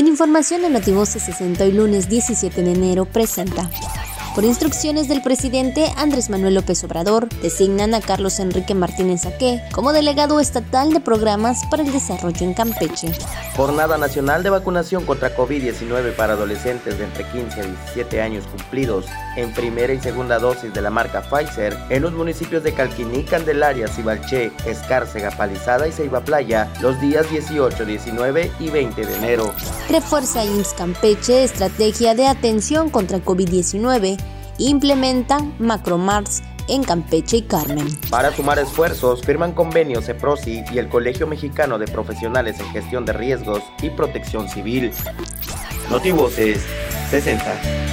En información de Notivoce 60 y lunes 17 de enero presenta. Por instrucciones del presidente Andrés Manuel López Obrador, designan a Carlos Enrique Martínez Aque como delegado estatal de programas para el desarrollo en Campeche. Jornada Nacional de Vacunación contra COVID-19 para adolescentes de entre 15 a 17 años cumplidos en primera y segunda dosis de la marca Pfizer en los municipios de Calquiní, Candelaria, Cibalché, Escárcega, Palizada y Ceiba Playa los días 18, 19 y 20 de enero. Refuerza IMSS Campeche estrategia de atención contra COVID-19 implementan Macromars en Campeche y Carmen. Para sumar esfuerzos, firman convenios EPROSI y el Colegio Mexicano de Profesionales en Gestión de Riesgos y Protección Civil. Notivoces 60.